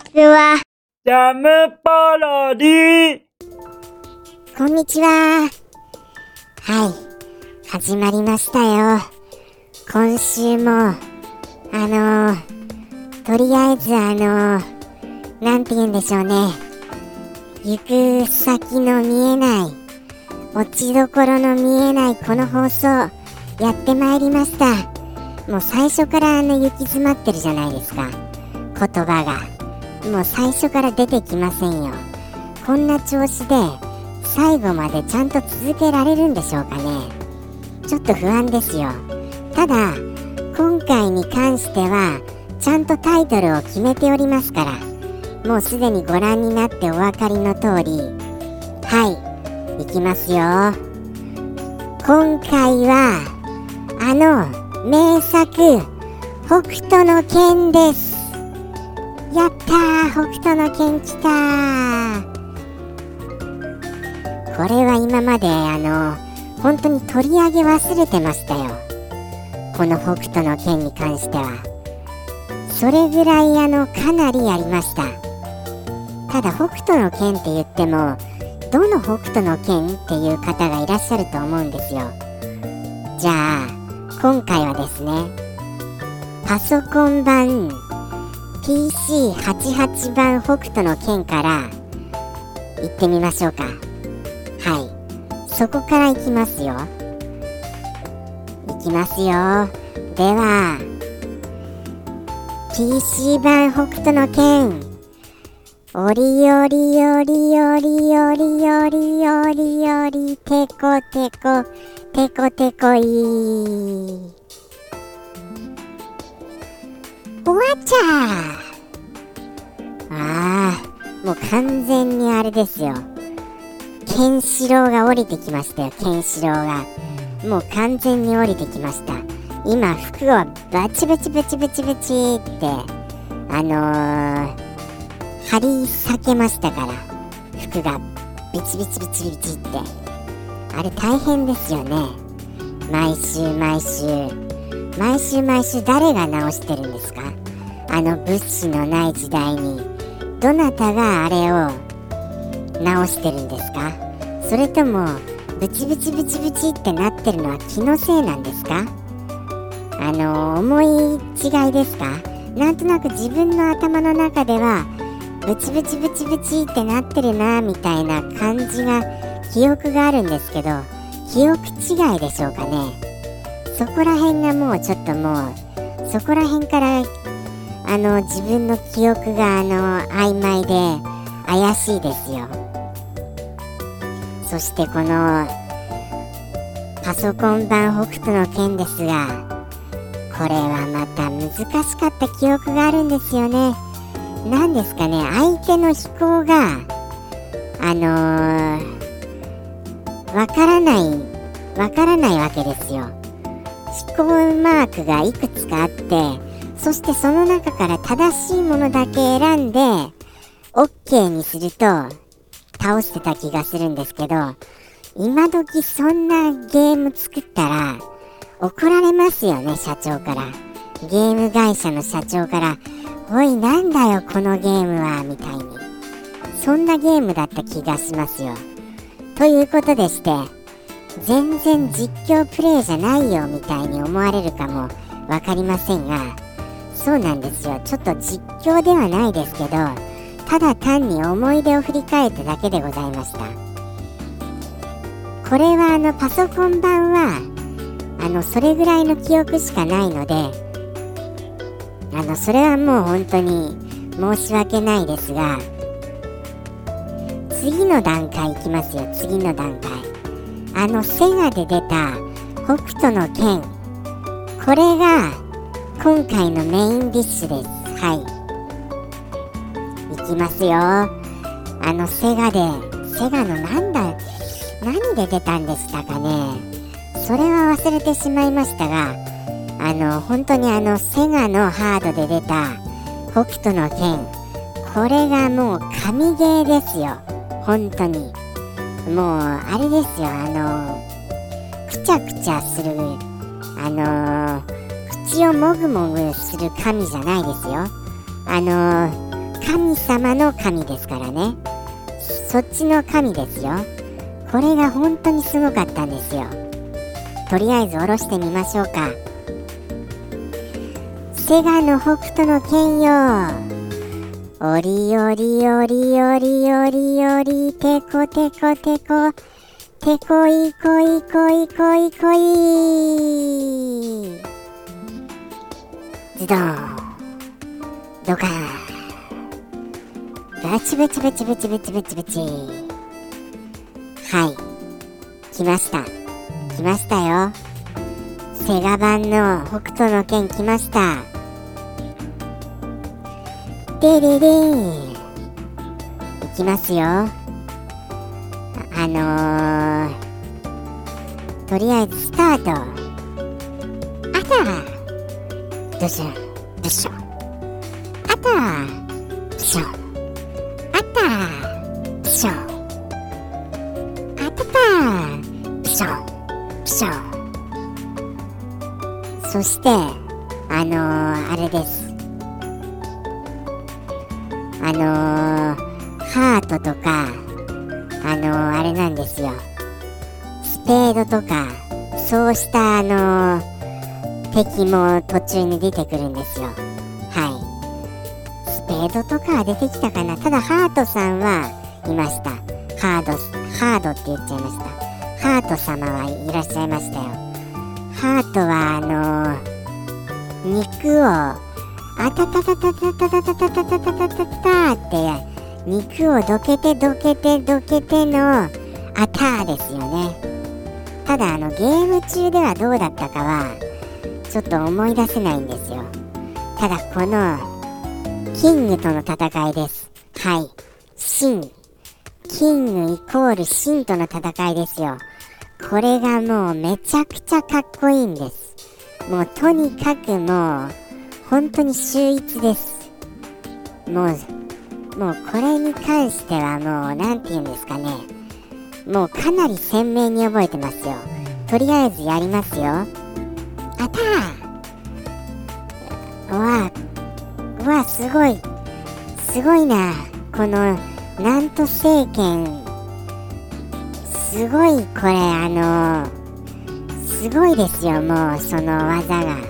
ちは。ジャムパロディこんにちは。はい。始まりましたよ。今週も、あのとりあえずあのなんて言うんでしょうね。行く先の見えない、落ちどころの見えないこの放送、やってまいりました。もう最初からあの行き詰まってるじゃないですか。言葉が。もう最初から出てきませんよ。こんな調子で最後までちゃんと続けられるんでしょうかね。ちょっと不安ですよ。ただ、今回に関しては、ちゃんとタイトルを決めておりますから、もうすでにご覧になってお分かりの通り、はい、いきますよ。今回は、あの、名作、北斗の拳です。やったー北斗の拳来たこれは今まであの本当に取り上げ忘れてましたよ。この北斗の拳に関しては。それぐらいあのかなりやりました。ただ北斗の拳って言ってもどの北斗の拳っていう方がいらっしゃると思うんですよ。じゃあ今回はですねパソコン版 PC88 番北斗の剣から行ってみましょうか。はい。そこから行きますよ。行きますよ。では PC 版北斗の剣。おりおりおりおりおりおりおりおりてこてこてこてこい。おわちゃああもう完全にあれですよ。ケンシロウが降りてきましたよケンシロウが。もう完全に降りてきました。今服をバチバチバチバチバチってあのー、張り裂けましたから服がビチビチビチビチって。あれ大変ですよね。毎週毎週。毎週毎週誰が直してるんですか？あの物資のない時代に。どなたがあれを直してるんですか？それともブチブチブチブチってなってるのは気のせいなんですか？あの思い違いですか？なんとなく自分の頭の中ではブチブチブチブチってなってるなみたいな感じが記憶があるんですけど記憶違いでしょうかね？そこら辺がもうちょっともうそこら辺からあの自分の記憶があの曖昧で怪しいですよ。そしてこのパソコン版北斗の剣ですがこれはまた難しかった記憶があるんですよね。何ですかね相手の飛行があのー、からないわからないわけですよ。飛行マークがいくつかあってそしてその中から正しいものだけ選んで OK にすると倒してた気がするんですけど今時そんなゲーム作ったら怒られますよね社長から。ゲーム会社の社長からおいなんだよこのゲームはみたいに。そんなゲームだった気がしますよ。ということでして全然実況プレイじゃないよみたいに思われるかも分かりませんがそうなんですよ。ちょっと実況ではないですけどただ単に思い出を振り返っただけでございました。これはあのパソコン版はあのそれぐらいの記憶しかないのであのそれはもう本当に申し訳ないですが次の段階いきますよ。次の段階。あのセガで出た北斗の剣。これが今回のメインディッシュです。はい。いきますよ。あのセガでセガのなんだ何で出たんでしたかね。それは忘れてしまいましたがあの本当にあのセガのハードで出た北斗の剣。これがもう神ゲーですよ。本当に。もうあれですよあのくちゃくちゃするあの口をもぐもぐする神じゃないですよ。あの神様の神ですからね。そっちの神ですよ。これが本当にすごかったんですよ。とりあえず下ろしてみましょうか。セガの北斗の剣よ。おりおりおりおりおりおりてこてこてこ。てこいこいこいこいこい。ズドンドカン。バチバチバチバチバチバチバチ。はい。来ました。来ましたよ。セガ版の北斗の剣来ました。でれれいきますよ。あのー、とりあえずスタート。あたどしようどしようあたどしようあたピショあたたピショピショそしてあのー、あれです。あの、ハートとかあの、あれなんですよ。スペードとかそうしたあの敵も途中に出てくるんですよ。はい。スペードとかは出てきたかな？ただハートさんはいました。ハードハードって言っちゃいました。ハート様はいらっしゃいましたよ。ハートはあのー、肉をあたたたたたたたたたたたたたたたって肉をどけてどけてどけてのあたーですよねただあのゲーム中ではどうだったかはちょっと思い出せないんですよただこのキングとの戦いです。はい。シン。キングイコールシンとの戦いですよ。これがもうめちゃくちゃかっこいいんです。もうとにかくもう本当に秀逸です。もう、もうこれに関してはもう何て言うんですかね。もうかなり鮮明に覚えてますよ。とりあえずやりますよ。あたーわわすごいすごいなこのなんと政権すごいこれあのすごいですよもうその技が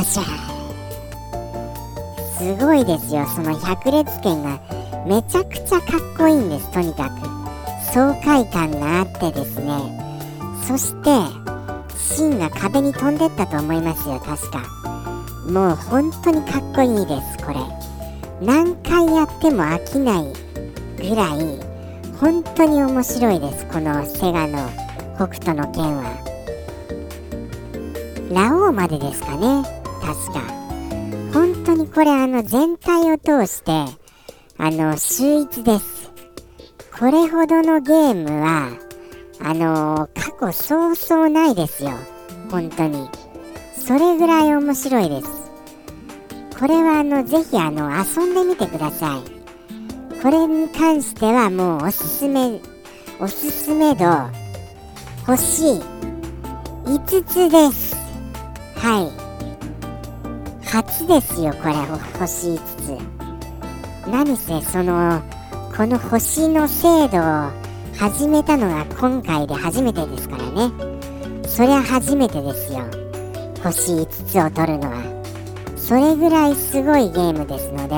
っしゃすごいですよ。その百列拳がめちゃくちゃかっこいいんですとにかく。爽快感があってですね。そして芯が壁に飛んでったと思いますよ確か。もう本当にかっこいいですこれ。何回やっても飽きないぐらい本当に面白いですこのセガの北斗の拳は。ラオウまでですかね？確か。本当にこれあの全体を通してあの秀逸です。これほどのゲームはあの過去そうそうないですよ。本当に。それぐらい面白いです。これはあのぜひあの遊んでみてください。これに関してはもうおすすめおすすめ度星5つです。はい。初ですよこれ。星5つ何せそのこの星の精度を始めたのが今回で初めてですからね。そりゃ初めてですよ。星5つを取るのは。それぐらいすごいゲームですので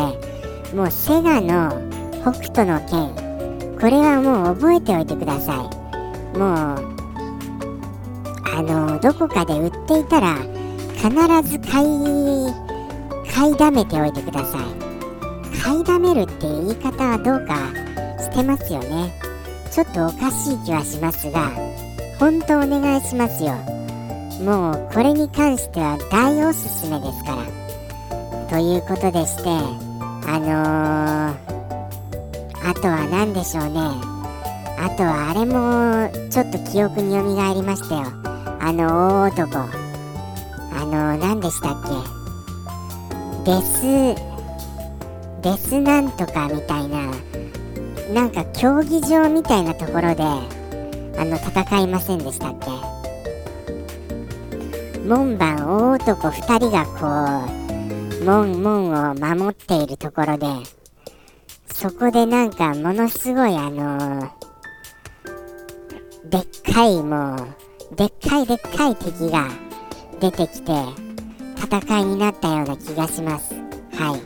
もうセガの北斗の拳これはもう覚えておいてください。もうあのどこかで売っていたら必ず買い買いだめておいてください。買いだめるって言い方はどうかしてますよね。ちょっとおかしい気はしますが本当お願いしますよ。もうこれに関しては大おすすめですから。ということでしてあのー、あとは何でしょうね。あとはあれもちょっと記憶によみがえりましたよ。あの大男。の何でしたっけ？デスデスなんとかみたいななんか競技場みたいなところであの戦いませんでしたっけ？門番大男2人がこう門門を守っているところでそこでなんかものすごいあのでっかいもうでっかいでっかい敵が出てきて戦いになったような気がします。はい。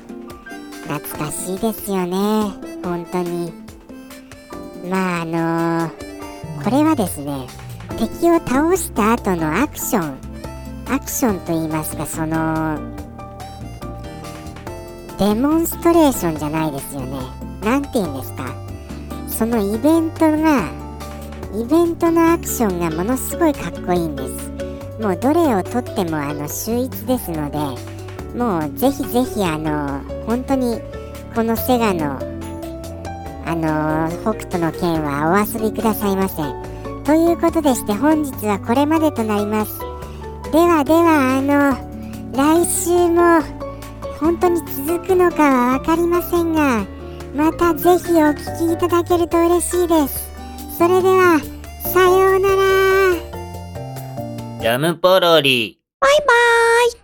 懐かしいですよね。本当に。まああのー、これはですね敵を倒した後のアクション。アクションといいますかそのデモンストレーションじゃないですよね。何て言うんですか。そのイベントがイベントのアクションがものすごいかっこいいんです。もうどれをとってもあの秀逸ですのでもうぜひぜひあの本当にこのセガのあの北斗の剣はお遊びくださいませ。ということでして本日はこれまでとなります。ではではあの来週も本当に続くのかは分かりませんがまたぜひお聴きいただけると嬉しいです。それではさようなら。ジャムポロリ。バイバイ